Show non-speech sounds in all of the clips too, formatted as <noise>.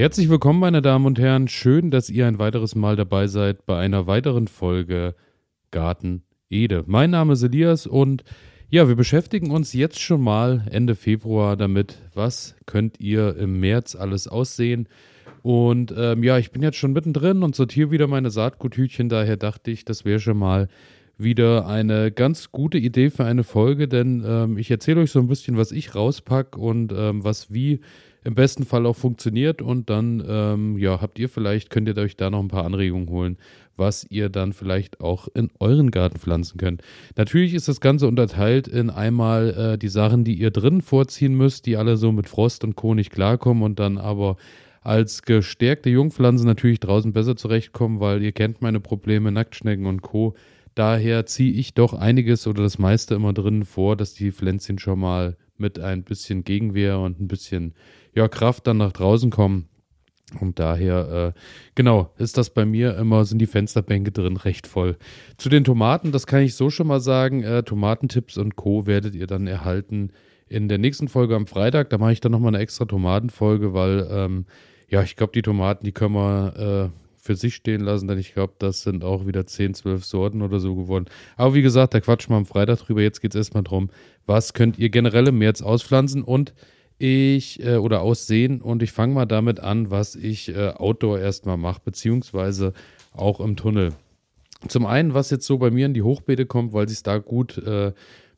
Herzlich willkommen, meine Damen und Herren. Schön, dass ihr ein weiteres Mal dabei seid bei einer weiteren Folge Garten Ede. Mein Name ist Elias und ja, wir beschäftigen uns jetzt schon mal Ende Februar damit, was könnt ihr im März alles aussehen. Und ähm, ja, ich bin jetzt schon mittendrin und sortiere wieder meine Saatguthütchen. Daher dachte ich, das wäre schon mal wieder eine ganz gute Idee für eine Folge, denn ähm, ich erzähle euch so ein bisschen, was ich rauspacke und ähm, was wie im besten Fall auch funktioniert und dann ähm, ja habt ihr vielleicht könnt ihr euch da noch ein paar Anregungen holen, was ihr dann vielleicht auch in euren Garten pflanzen könnt. Natürlich ist das Ganze unterteilt in einmal äh, die Sachen, die ihr drin vorziehen müsst, die alle so mit Frost und Co. nicht klarkommen und dann aber als gestärkte Jungpflanzen natürlich draußen besser zurechtkommen, weil ihr kennt meine Probleme, Nacktschnecken und Co. Daher ziehe ich doch einiges oder das meiste immer drin vor, dass die Pflänzchen schon mal mit ein bisschen Gegenwehr und ein bisschen ja, Kraft dann nach draußen kommen. Und daher, äh, genau, ist das bei mir immer, sind die Fensterbänke drin recht voll. Zu den Tomaten, das kann ich so schon mal sagen, äh, Tomatentipps und Co. werdet ihr dann erhalten in der nächsten Folge am Freitag. Da mache ich dann nochmal eine extra Tomatenfolge, weil, ähm, ja, ich glaube, die Tomaten, die können wir äh, für sich stehen lassen, denn ich glaube, das sind auch wieder 10, 12 Sorten oder so geworden. Aber wie gesagt, da quatschen wir am Freitag drüber. Jetzt geht es erstmal darum, was könnt ihr generell im März auspflanzen und ich äh, oder aussehen und ich fange mal damit an, was ich äh, Outdoor erstmal mache, beziehungsweise auch im Tunnel. Zum einen, was jetzt so bei mir in die Hochbeete kommt, weil sich da gut äh,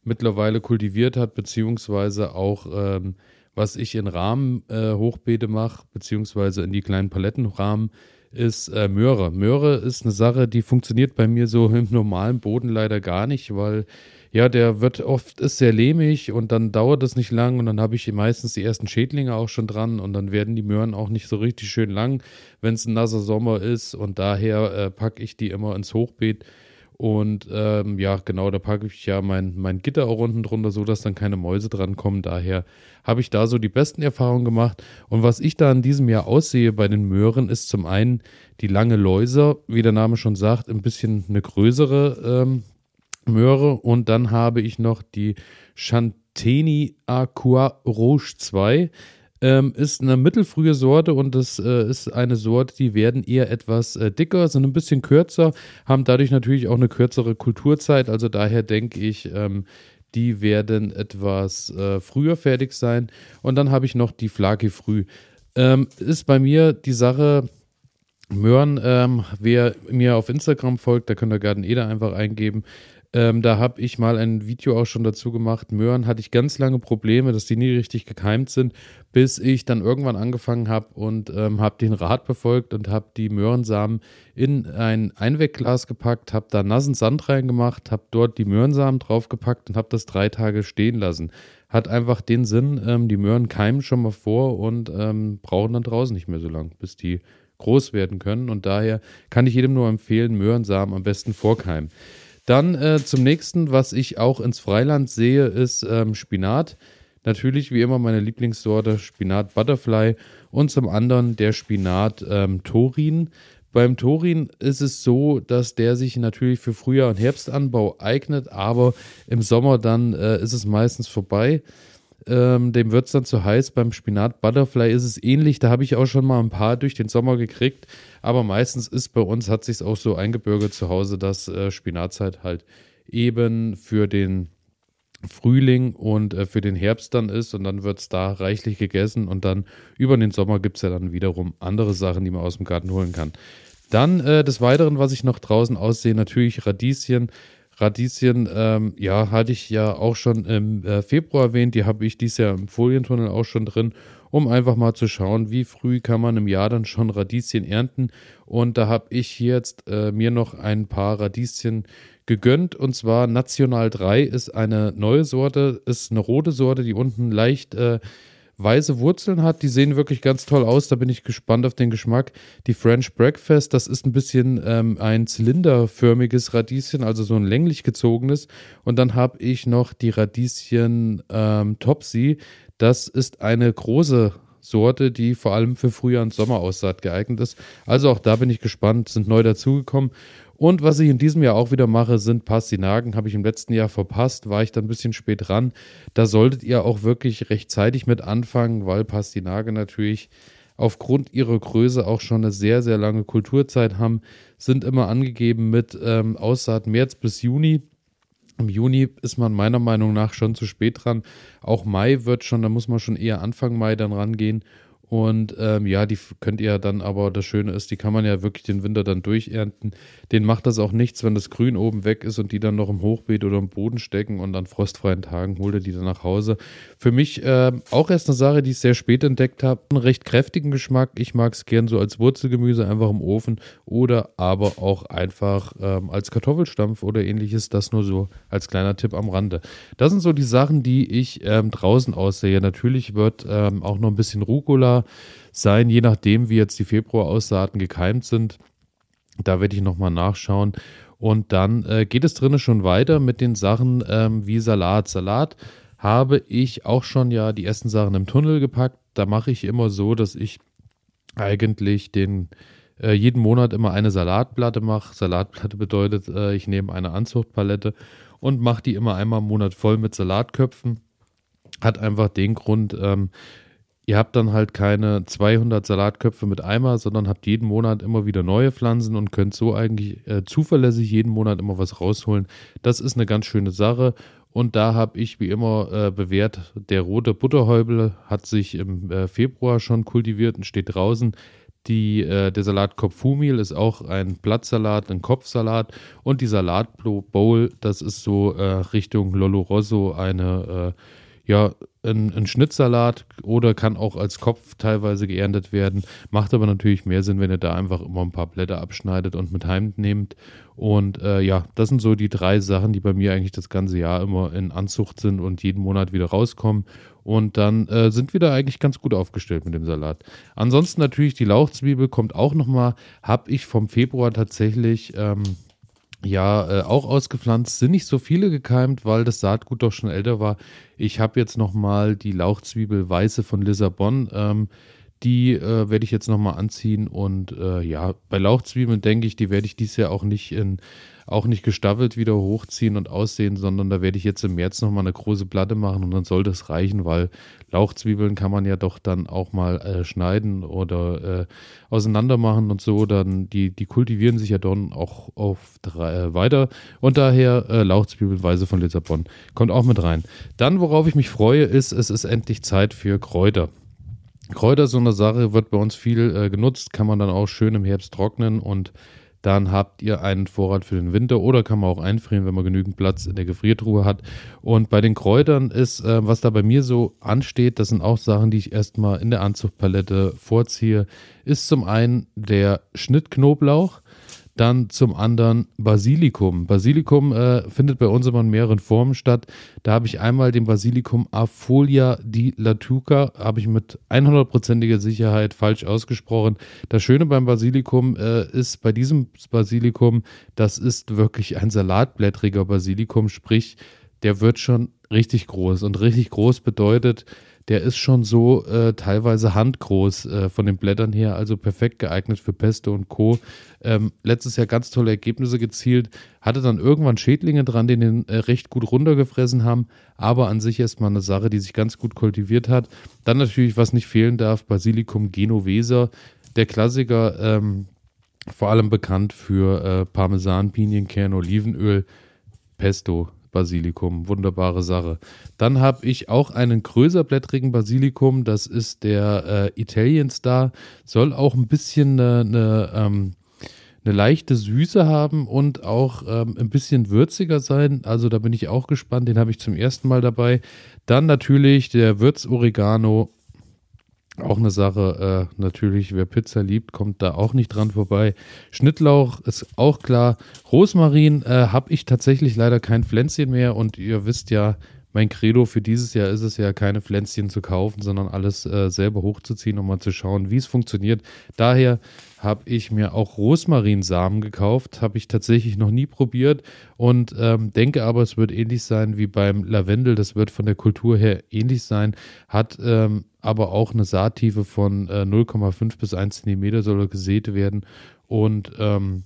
mittlerweile kultiviert hat, beziehungsweise auch ähm, was ich in Rahmen äh, Hochbeete mache, beziehungsweise in die kleinen Palettenrahmen, ist äh, Möhre. Möhre ist eine Sache, die funktioniert bei mir so <laughs> im normalen Boden leider gar nicht, weil ja, der wird oft, ist sehr lehmig und dann dauert es nicht lang und dann habe ich meistens die ersten Schädlinge auch schon dran und dann werden die Möhren auch nicht so richtig schön lang, wenn es ein nasser Sommer ist und daher äh, packe ich die immer ins Hochbeet und ähm, ja, genau, da packe ich ja mein, mein Gitter auch unten drunter, so dass dann keine Mäuse dran kommen. Daher habe ich da so die besten Erfahrungen gemacht. Und was ich da in diesem Jahr aussehe bei den Möhren, ist zum einen die lange Läuser, wie der Name schon sagt, ein bisschen eine größere ähm, Möhre. Und dann habe ich noch die Chanteni Aqua Rouge 2. Ähm, ist eine mittelfrühe Sorte und das äh, ist eine Sorte, die werden eher etwas äh, dicker, sind ein bisschen kürzer, haben dadurch natürlich auch eine kürzere Kulturzeit. Also daher denke ich, ähm, die werden etwas äh, früher fertig sein. Und dann habe ich noch die Flake früh. Ähm, ist bei mir die Sache, Möhren, ähm, wer mir auf Instagram folgt, da könnt ihr Garten Eder einfach eingeben. Ähm, da habe ich mal ein Video auch schon dazu gemacht. Möhren hatte ich ganz lange Probleme, dass die nie richtig gekeimt sind, bis ich dann irgendwann angefangen habe und ähm, habe den Rat befolgt und habe die Möhrensamen in ein Einwegglas gepackt, habe da nassen Sand reingemacht, habe dort die Möhrensamen draufgepackt und habe das drei Tage stehen lassen. Hat einfach den Sinn, ähm, die Möhren keimen schon mal vor und ähm, brauchen dann draußen nicht mehr so lang, bis die groß werden können. Und daher kann ich jedem nur empfehlen, Möhrensamen am besten vorkeimen. Dann äh, zum nächsten, was ich auch ins Freiland sehe, ist ähm, Spinat. Natürlich wie immer meine Lieblingssorte Spinat Butterfly und zum anderen der Spinat ähm, Torin. Beim Torin ist es so, dass der sich natürlich für Frühjahr- und Herbstanbau eignet, aber im Sommer dann äh, ist es meistens vorbei. Ähm, dem wird es dann zu heiß. Beim Spinat Butterfly ist es ähnlich. Da habe ich auch schon mal ein paar durch den Sommer gekriegt. Aber meistens ist bei uns, hat sich auch so eingebürgert zu Hause, dass äh, Spinatzeit halt eben für den Frühling und äh, für den Herbst dann ist und dann wird es da reichlich gegessen und dann über den Sommer gibt es ja dann wiederum andere Sachen, die man aus dem Garten holen kann. Dann äh, des Weiteren, was ich noch draußen aussehe, natürlich Radieschen. Radieschen, ähm, ja, hatte ich ja auch schon im äh, Februar erwähnt. Die habe ich dieses Jahr im Folientunnel auch schon drin, um einfach mal zu schauen, wie früh kann man im Jahr dann schon Radieschen ernten. Und da habe ich jetzt äh, mir noch ein paar Radieschen gegönnt. Und zwar National 3 ist eine neue Sorte, ist eine rote Sorte, die unten leicht äh, weiße Wurzeln hat. Die sehen wirklich ganz toll aus. Da bin ich gespannt auf den Geschmack. Die French Breakfast, das ist ein bisschen ähm, ein zylinderförmiges Radieschen, also so ein länglich gezogenes. Und dann habe ich noch die Radieschen ähm, Topsy. Das ist eine große Sorte, die vor allem für Frühjahr und Sommeraussaat geeignet ist. Also auch da bin ich gespannt, sind neu dazugekommen. Und was ich in diesem Jahr auch wieder mache, sind Pastinaken. Habe ich im letzten Jahr verpasst, war ich dann ein bisschen spät dran. Da solltet ihr auch wirklich rechtzeitig mit anfangen, weil Pastinake natürlich aufgrund ihrer Größe auch schon eine sehr, sehr lange Kulturzeit haben, sind immer angegeben mit ähm, Aussaat März bis Juni. Im Juni ist man meiner Meinung nach schon zu spät dran. Auch Mai wird schon, da muss man schon eher Anfang Mai dann rangehen. Und ähm, ja, die könnt ihr dann aber, das Schöne ist, die kann man ja wirklich den Winter dann durchernten. Den macht das auch nichts, wenn das Grün oben weg ist und die dann noch im Hochbeet oder im Boden stecken und an frostfreien Tagen holt ihr die dann nach Hause. Für mich äh, auch erst eine Sache, die ich sehr spät entdeckt habe. Einen recht kräftigen Geschmack. Ich mag es gern so als Wurzelgemüse einfach im Ofen oder aber auch einfach ähm, als Kartoffelstampf oder ähnliches. Das nur so als kleiner Tipp am Rande. Das sind so die Sachen, die ich ähm, draußen aussehe. Natürlich wird ähm, auch noch ein bisschen Rucola sein, je nachdem, wie jetzt die Februar-Aussaaten gekeimt sind. Da werde ich nochmal nachschauen. Und dann äh, geht es drinnen schon weiter mit den Sachen ähm, wie Salat. Salat habe ich auch schon ja die ersten Sachen im Tunnel gepackt. Da mache ich immer so, dass ich eigentlich den äh, jeden Monat immer eine Salatplatte mache. Salatplatte bedeutet, äh, ich nehme eine Anzuchtpalette und mache die immer einmal im Monat voll mit Salatköpfen. Hat einfach den Grund, ähm, ihr habt dann halt keine 200 Salatköpfe mit Eimer, sondern habt jeden Monat immer wieder neue Pflanzen und könnt so eigentlich äh, zuverlässig jeden Monat immer was rausholen. Das ist eine ganz schöne Sache. Und da habe ich wie immer äh, bewährt, der rote Butterhäubel hat sich im äh, Februar schon kultiviert und steht draußen. Die, äh, der Salatkopf Fumil ist auch ein Blattsalat, ein Kopfsalat. Und die Salatbowl, das ist so äh, Richtung Lolo Rosso eine äh, ja, ein, ein Schnittsalat oder kann auch als Kopf teilweise geerntet werden. Macht aber natürlich mehr Sinn, wenn ihr da einfach immer ein paar Blätter abschneidet und mit heimnehmt. Und äh, ja, das sind so die drei Sachen, die bei mir eigentlich das ganze Jahr immer in Anzucht sind und jeden Monat wieder rauskommen. Und dann äh, sind wir da eigentlich ganz gut aufgestellt mit dem Salat. Ansonsten natürlich die Lauchzwiebel kommt auch nochmal. Habe ich vom Februar tatsächlich ähm, ja äh, auch ausgepflanzt. Sind nicht so viele gekeimt, weil das Saatgut doch schon älter war. Ich habe jetzt nochmal die Lauchzwiebel Weiße von Lissabon. Ähm, die äh, werde ich jetzt nochmal anziehen und äh, ja, bei Lauchzwiebeln denke ich, die werde ich dieses Jahr auch nicht in auch nicht gestaffelt wieder hochziehen und aussehen, sondern da werde ich jetzt im März nochmal eine große Platte machen und dann soll das reichen, weil Lauchzwiebeln kann man ja doch dann auch mal äh, schneiden oder äh, auseinander machen und so, dann die, die kultivieren sich ja dann auch auf äh, weiter und daher äh, Lauchzwiebelweise von Lissabon kommt auch mit rein. Dann, worauf ich mich freue, ist, es ist endlich Zeit für Kräuter. Kräuter, so eine Sache, wird bei uns viel äh, genutzt, kann man dann auch schön im Herbst trocknen und dann habt ihr einen Vorrat für den Winter oder kann man auch einfrieren, wenn man genügend Platz in der Gefriertruhe hat. Und bei den Kräutern ist, äh, was da bei mir so ansteht, das sind auch Sachen, die ich erstmal in der Anzuchtpalette vorziehe, ist zum einen der Schnittknoblauch. Dann zum anderen Basilikum. Basilikum äh, findet bei uns immer in mehreren Formen statt. Da habe ich einmal den Basilikum Afolia di Latuca, habe ich mit 100%iger Sicherheit falsch ausgesprochen. Das Schöne beim Basilikum äh, ist, bei diesem Basilikum, das ist wirklich ein salatblättriger Basilikum, sprich, der wird schon richtig groß. Und richtig groß bedeutet, der ist schon so äh, teilweise handgroß äh, von den Blättern her, also perfekt geeignet für Pesto und Co. Ähm, letztes Jahr ganz tolle Ergebnisse gezielt, hatte dann irgendwann Schädlinge dran, die den äh, recht gut runtergefressen haben, aber an sich erstmal eine Sache, die sich ganz gut kultiviert hat. Dann natürlich, was nicht fehlen darf, Basilikum Genovesa, der Klassiker, ähm, vor allem bekannt für äh, Parmesan, Pinienkern, Olivenöl, Pesto, Basilikum. Wunderbare Sache. Dann habe ich auch einen größerblättrigen Basilikum. Das ist der äh, Italian Star. Soll auch ein bisschen eine, eine, ähm, eine leichte Süße haben und auch ähm, ein bisschen würziger sein. Also da bin ich auch gespannt. Den habe ich zum ersten Mal dabei. Dann natürlich der Würzoregano auch eine Sache, äh, natürlich, wer Pizza liebt, kommt da auch nicht dran vorbei. Schnittlauch ist auch klar. Rosmarin äh, habe ich tatsächlich leider kein Pflänzchen mehr und ihr wisst ja, mein Credo für dieses Jahr ist es ja, keine Pflänzchen zu kaufen, sondern alles äh, selber hochzuziehen, um mal zu schauen, wie es funktioniert. Daher habe ich mir auch Rosmarinsamen gekauft, habe ich tatsächlich noch nie probiert und ähm, denke aber, es wird ähnlich sein wie beim Lavendel. Das wird von der Kultur her ähnlich sein, hat ähm, aber auch eine Saattiefe von äh, 0,5 bis 1 Zentimeter soll gesät werden und ähm,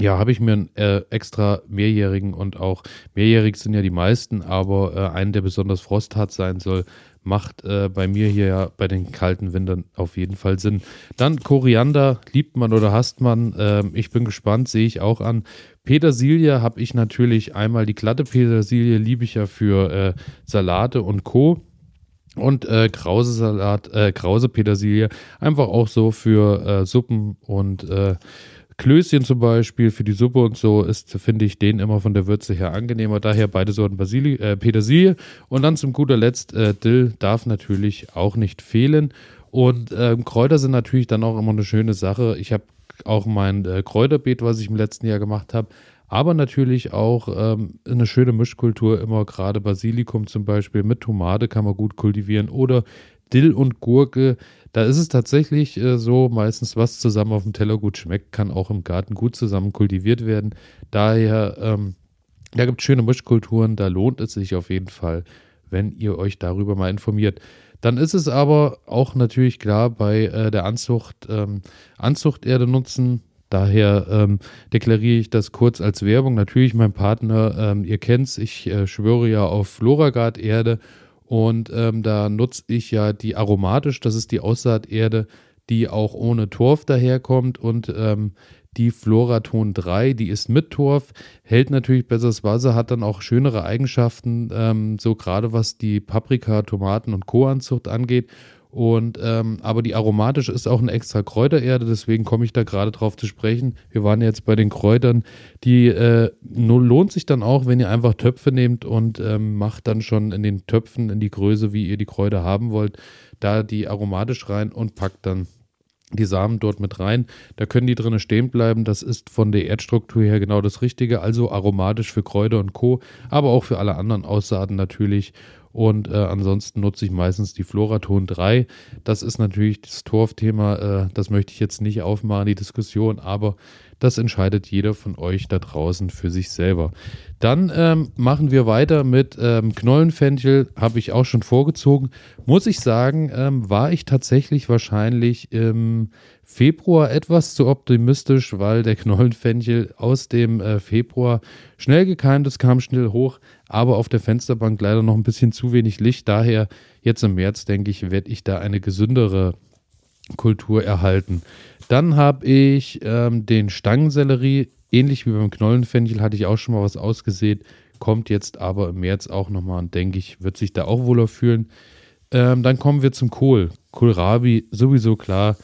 ja, habe ich mir einen äh, extra mehrjährigen und auch mehrjährig sind ja die meisten, aber äh, einen, der besonders frosthart sein soll, macht äh, bei mir hier ja bei den kalten Wintern auf jeden Fall Sinn. Dann Koriander, liebt man oder hasst man. Ähm, ich bin gespannt, sehe ich auch an. Petersilie habe ich natürlich einmal die glatte Petersilie, liebe ich ja für äh, Salate und Co. Und äh, Krause Salat, äh, Krause Petersilie, einfach auch so für äh, Suppen und äh, Klößchen zum Beispiel für die Suppe und so ist, finde ich, den immer von der Würze her angenehmer. Daher beide Sorten Basili äh, Petersilie. Und dann zum guter Letzt äh, Dill darf natürlich auch nicht fehlen. Und äh, Kräuter sind natürlich dann auch immer eine schöne Sache. Ich habe auch mein äh, Kräuterbeet, was ich im letzten Jahr gemacht habe, aber natürlich auch ähm, eine schöne Mischkultur, immer gerade Basilikum zum Beispiel mit Tomate kann man gut kultivieren oder Dill und Gurke da ist es tatsächlich äh, so, meistens was zusammen auf dem Teller gut schmeckt, kann auch im Garten gut zusammen kultiviert werden. Daher, ähm, da gibt es schöne Mischkulturen, da lohnt es sich auf jeden Fall, wenn ihr euch darüber mal informiert. Dann ist es aber auch natürlich klar bei äh, der Anzucht, ähm, Anzuchterde nutzen. Daher ähm, deklariere ich das kurz als Werbung. Natürlich, mein Partner, ähm, ihr kennt's, ich äh, schwöre ja auf Floragard-Erde und ähm, da nutze ich ja die aromatisch, das ist die Aussaaterde, die auch ohne Torf daherkommt. Und ähm, die Floraton 3, die ist mit Torf, hält natürlich besseres Wasser, hat dann auch schönere Eigenschaften, ähm, so gerade was die Paprika, Tomaten und Co-Anzucht angeht. Und ähm, aber die aromatische ist auch eine extra Kräutererde, deswegen komme ich da gerade drauf zu sprechen. Wir waren jetzt bei den Kräutern. Die äh, lohnt sich dann auch, wenn ihr einfach Töpfe nehmt und ähm, macht dann schon in den Töpfen in die Größe, wie ihr die Kräuter haben wollt, da die aromatisch rein und packt dann die Samen dort mit rein. Da können die drinnen stehen bleiben. Das ist von der Erdstruktur her genau das Richtige. Also aromatisch für Kräuter und Co., aber auch für alle anderen Aussaaten natürlich. Und äh, ansonsten nutze ich meistens die Floraton 3. Das ist natürlich das Torfthema. Äh, das möchte ich jetzt nicht aufmachen, die Diskussion, aber das entscheidet jeder von euch da draußen für sich selber. Dann ähm, machen wir weiter mit ähm, Knollenfenchel, habe ich auch schon vorgezogen. Muss ich sagen, ähm, war ich tatsächlich wahrscheinlich im Februar etwas zu optimistisch, weil der Knollenfenchel aus dem äh, Februar schnell gekeimt ist, kam schnell hoch, aber auf der Fensterbank leider noch ein bisschen zu wenig Licht. Daher jetzt im März, denke ich, werde ich da eine gesündere Kultur erhalten. Dann habe ich ähm, den Stangensellerie, ähnlich wie beim Knollenfenchel, hatte ich auch schon mal was ausgesät, kommt jetzt aber im März auch nochmal und denke ich, wird sich da auch wohler fühlen. Ähm, dann kommen wir zum Kohl. Kohlrabi, sowieso klar,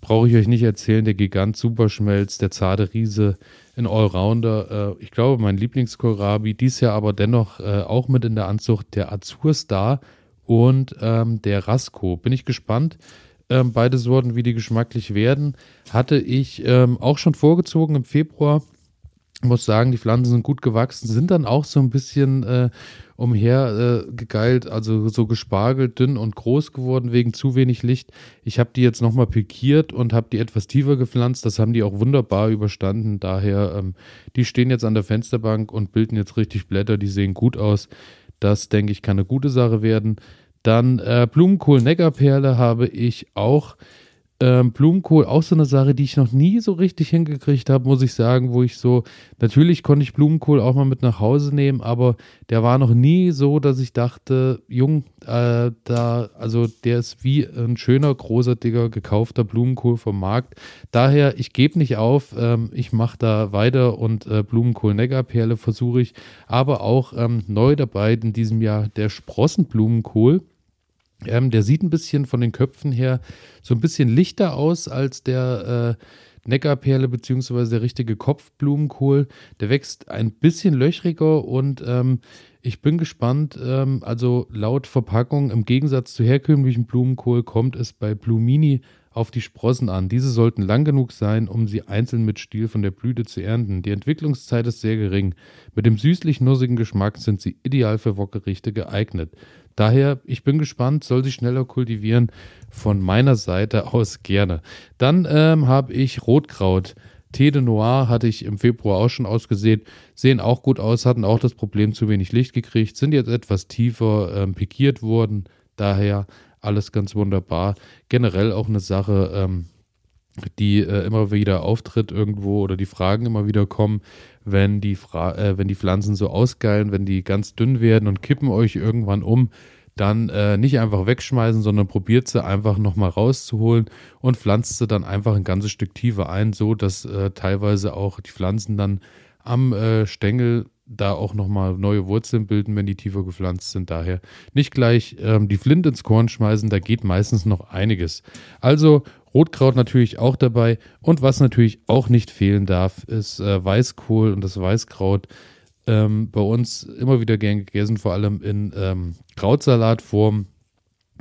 brauche ich euch nicht erzählen, der Gigant Superschmelz, der zarte Riese, ein Allrounder. Äh, ich glaube, mein Lieblingskohlrabi, dies Jahr aber dennoch äh, auch mit in der Anzucht der Azur Star und ähm, der Rasco. Bin ich gespannt. Ähm, beide Sorten, wie die geschmacklich werden, hatte ich ähm, auch schon vorgezogen im Februar. Muss sagen, die Pflanzen sind gut gewachsen, sind dann auch so ein bisschen äh, umher äh, also so gespargelt, dünn und groß geworden wegen zu wenig Licht. Ich habe die jetzt nochmal pikiert und habe die etwas tiefer gepflanzt. Das haben die auch wunderbar überstanden. Daher, ähm, die stehen jetzt an der Fensterbank und bilden jetzt richtig Blätter. Die sehen gut aus. Das, denke ich, kann eine gute Sache werden. Dann äh, Blumenkohl-Neckarperle habe ich auch. Ähm, Blumenkohl auch so eine Sache, die ich noch nie so richtig hingekriegt habe, muss ich sagen, wo ich so, natürlich konnte ich Blumenkohl auch mal mit nach Hause nehmen, aber der war noch nie so, dass ich dachte, Jung, äh, da, also der ist wie ein schöner, großer, dicker, gekaufter Blumenkohl vom Markt. Daher, ich gebe nicht auf, ähm, ich mache da weiter und äh, Blumenkohl-Neckarperle versuche ich, aber auch ähm, neu dabei in diesem Jahr der Sprossenblumenkohl ähm, der sieht ein bisschen von den Köpfen her so ein bisschen lichter aus als der äh, Neckarperle beziehungsweise der richtige Kopfblumenkohl. Der wächst ein bisschen löchriger und ähm, ich bin gespannt. Ähm, also laut Verpackung im Gegensatz zu herkömmlichen Blumenkohl kommt es bei Blumini auf die Sprossen an. Diese sollten lang genug sein, um sie einzeln mit Stiel von der Blüte zu ernten. Die Entwicklungszeit ist sehr gering. Mit dem süßlich-nussigen Geschmack sind sie ideal für Wokgerichte geeignet. Daher, ich bin gespannt, soll sich schneller kultivieren. Von meiner Seite aus gerne. Dann ähm, habe ich Rotkraut. Tee de Noir hatte ich im Februar auch schon ausgesehen. Sehen auch gut aus, hatten auch das Problem zu wenig Licht gekriegt, sind jetzt etwas tiefer ähm, pikiert worden. Daher alles ganz wunderbar. Generell auch eine Sache, ähm, die äh, immer wieder auftritt irgendwo oder die Fragen immer wieder kommen, wenn die, Fra äh, wenn die Pflanzen so ausgeilen, wenn die ganz dünn werden und kippen euch irgendwann um, dann äh, nicht einfach wegschmeißen, sondern probiert sie einfach nochmal rauszuholen und pflanzt sie dann einfach ein ganzes Stück tiefer ein, so dass äh, teilweise auch die Pflanzen dann am äh, Stängel da auch nochmal neue Wurzeln bilden, wenn die tiefer gepflanzt sind. Daher nicht gleich ähm, die Flint ins Korn schmeißen, da geht meistens noch einiges. Also Rotkraut natürlich auch dabei und was natürlich auch nicht fehlen darf, ist äh, Weißkohl und das Weißkraut ähm, bei uns immer wieder gern gegessen, vor allem in ähm, Krautsalatform.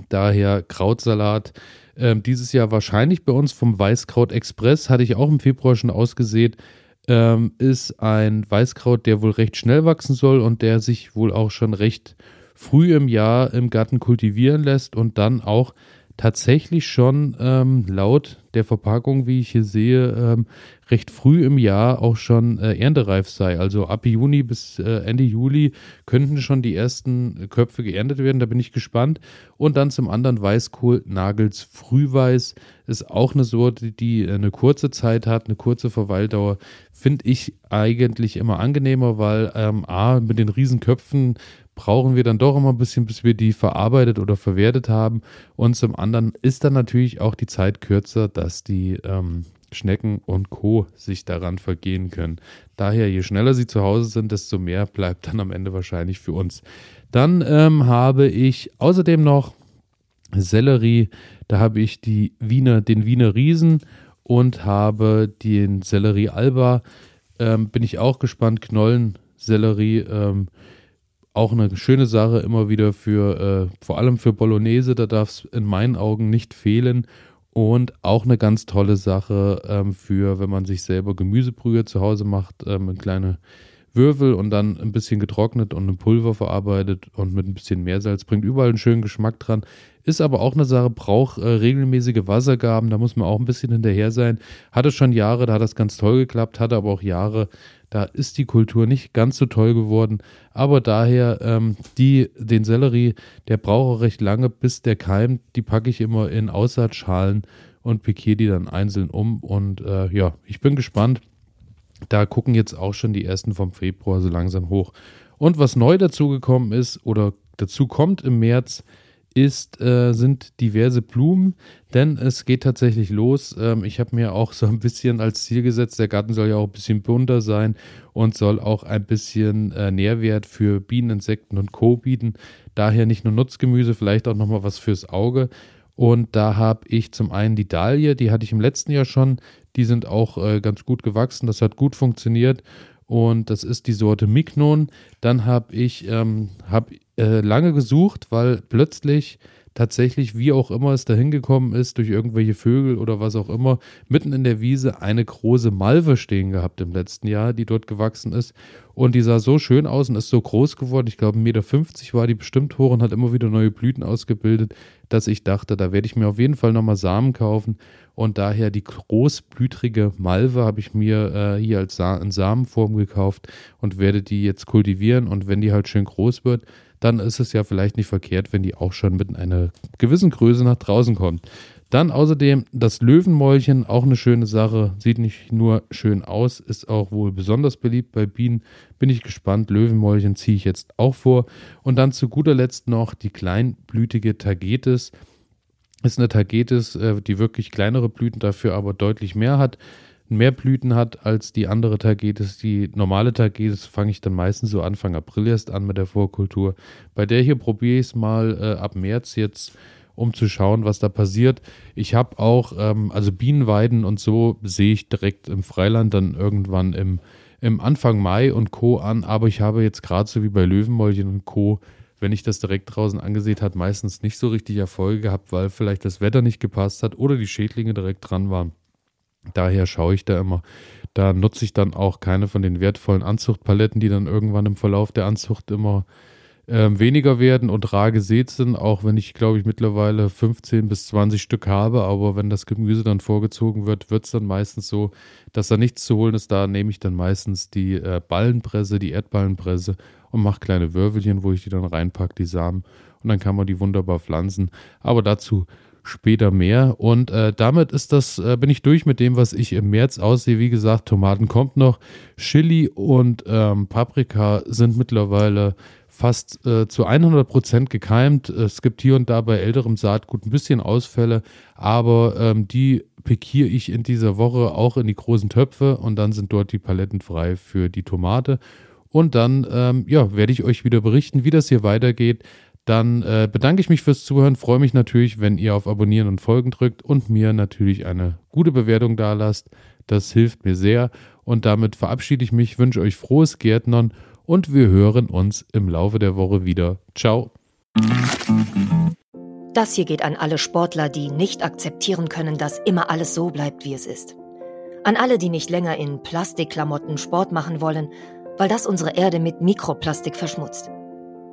Daher Krautsalat. Ähm, dieses Jahr wahrscheinlich bei uns vom Weißkraut Express, hatte ich auch im Februar schon ausgesät. Ähm, ist ein Weißkraut, der wohl recht schnell wachsen soll und der sich wohl auch schon recht früh im Jahr im Garten kultivieren lässt und dann auch tatsächlich schon ähm, laut der Verpackung, wie ich hier sehe, ähm, recht früh im Jahr auch schon äh, erntereif sei. Also ab Juni bis äh, Ende Juli könnten schon die ersten Köpfe geerntet werden. Da bin ich gespannt. Und dann zum anderen Weißkohl Nagels Frühweiß ist auch eine Sorte, die eine kurze Zeit hat, eine kurze Verweildauer. Finde ich eigentlich immer angenehmer, weil ähm, A, mit den Riesenköpfen brauchen wir dann doch immer ein bisschen, bis wir die verarbeitet oder verwertet haben. Und zum anderen ist dann natürlich auch die Zeit kürzer, dass die ähm, Schnecken und Co. sich daran vergehen können. Daher, je schneller sie zu Hause sind, desto mehr bleibt dann am Ende wahrscheinlich für uns. Dann ähm, habe ich außerdem noch Sellerie. Da habe ich die Wiener, den Wiener Riesen und habe den Sellerie Alba. Ähm, bin ich auch gespannt. Knollensellerie. Ähm, auch eine schöne Sache immer wieder für, äh, vor allem für Bolognese, da darf es in meinen Augen nicht fehlen. Und auch eine ganz tolle Sache ähm, für, wenn man sich selber Gemüsebrühe zu Hause macht, ähm, in kleine Würfel und dann ein bisschen getrocknet und ein Pulver verarbeitet und mit ein bisschen Meersalz bringt überall einen schönen Geschmack dran. Ist aber auch eine Sache, braucht äh, regelmäßige Wassergaben, da muss man auch ein bisschen hinterher sein. Hatte schon Jahre, da hat das ganz toll geklappt, hatte aber auch Jahre, da ist die Kultur nicht ganz so toll geworden. Aber daher, ähm, die, den Sellerie, der braucht auch recht lange, bis der keimt. Die packe ich immer in Aussaatschalen und pikiere die dann einzeln um. Und äh, ja, ich bin gespannt. Da gucken jetzt auch schon die ersten vom Februar so langsam hoch. Und was neu dazugekommen ist oder dazu kommt im März, ist, äh, sind diverse Blumen, denn es geht tatsächlich los. Ähm, ich habe mir auch so ein bisschen als Ziel gesetzt, der Garten soll ja auch ein bisschen bunter sein und soll auch ein bisschen äh, Nährwert für Bienen, Insekten und Co. bieten. Daher nicht nur Nutzgemüse, vielleicht auch nochmal was fürs Auge. Und da habe ich zum einen die Dahlie, die hatte ich im letzten Jahr schon. Die sind auch äh, ganz gut gewachsen, das hat gut funktioniert und das ist die Sorte Mignon. Dann habe ich ähm, hab, äh, lange gesucht, weil plötzlich tatsächlich, wie auch immer es dahin gekommen ist, durch irgendwelche Vögel oder was auch immer, mitten in der Wiese eine große Malve stehen gehabt im letzten Jahr, die dort gewachsen ist. Und die sah so schön aus und ist so groß geworden. Ich glaube, 1,50 Meter war die bestimmt hoch und hat immer wieder neue Blüten ausgebildet, dass ich dachte, da werde ich mir auf jeden Fall nochmal Samen kaufen und daher die großblütrige Malve habe ich mir äh, hier als Sa in Samenform gekauft und werde die jetzt kultivieren. Und wenn die halt schön groß wird, dann ist es ja vielleicht nicht verkehrt, wenn die auch schon mit einer gewissen Größe nach draußen kommt. Dann außerdem das Löwenmäulchen, auch eine schöne Sache. Sieht nicht nur schön aus, ist auch wohl besonders beliebt bei Bienen. Bin ich gespannt. Löwenmäulchen ziehe ich jetzt auch vor. Und dann zu guter Letzt noch die kleinblütige Tagetes ist eine Tagetes, äh, die wirklich kleinere Blüten dafür aber deutlich mehr hat, mehr Blüten hat als die andere Tagetes. Die normale Tagetes fange ich dann meistens so Anfang April erst an mit der Vorkultur. Bei der hier probiere ich es mal äh, ab März jetzt, um zu schauen, was da passiert. Ich habe auch, ähm, also Bienenweiden und so sehe ich direkt im Freiland dann irgendwann im, im Anfang Mai und Co. an, aber ich habe jetzt gerade so wie bei Löwenmäulchen und Co wenn ich das direkt draußen angesehen hat, meistens nicht so richtig Erfolge gehabt, weil vielleicht das Wetter nicht gepasst hat oder die Schädlinge direkt dran waren. Daher schaue ich da immer. Da nutze ich dann auch keine von den wertvollen Anzuchtpaletten, die dann irgendwann im Verlauf der Anzucht immer äh, weniger werden und rar gesät sind, auch wenn ich, glaube ich, mittlerweile 15 bis 20 Stück habe. Aber wenn das Gemüse dann vorgezogen wird, wird es dann meistens so, dass da nichts zu holen ist. Da nehme ich dann meistens die äh, Ballenpresse, die Erdballenpresse und mache kleine Würfelchen, wo ich die dann reinpacke, die Samen. Und dann kann man die wunderbar pflanzen. Aber dazu später mehr. Und äh, damit ist das, äh, bin ich durch mit dem, was ich im März aussehe. Wie gesagt, Tomaten kommt noch. Chili und ähm, Paprika sind mittlerweile fast äh, zu 100 Prozent gekeimt. Es gibt hier und da bei älterem Saatgut ein bisschen Ausfälle, aber ähm, die pikiere ich in dieser Woche auch in die großen Töpfe und dann sind dort die Paletten frei für die Tomate. Und dann ähm, ja, werde ich euch wieder berichten, wie das hier weitergeht. Dann äh, bedanke ich mich fürs Zuhören, freue mich natürlich, wenn ihr auf Abonnieren und Folgen drückt und mir natürlich eine gute Bewertung da lasst. Das hilft mir sehr. Und damit verabschiede ich mich, wünsche euch frohes Gärtnern und wir hören uns im Laufe der Woche wieder. Ciao. Das hier geht an alle Sportler, die nicht akzeptieren können, dass immer alles so bleibt, wie es ist. An alle, die nicht länger in Plastikklamotten Sport machen wollen, weil das unsere Erde mit Mikroplastik verschmutzt.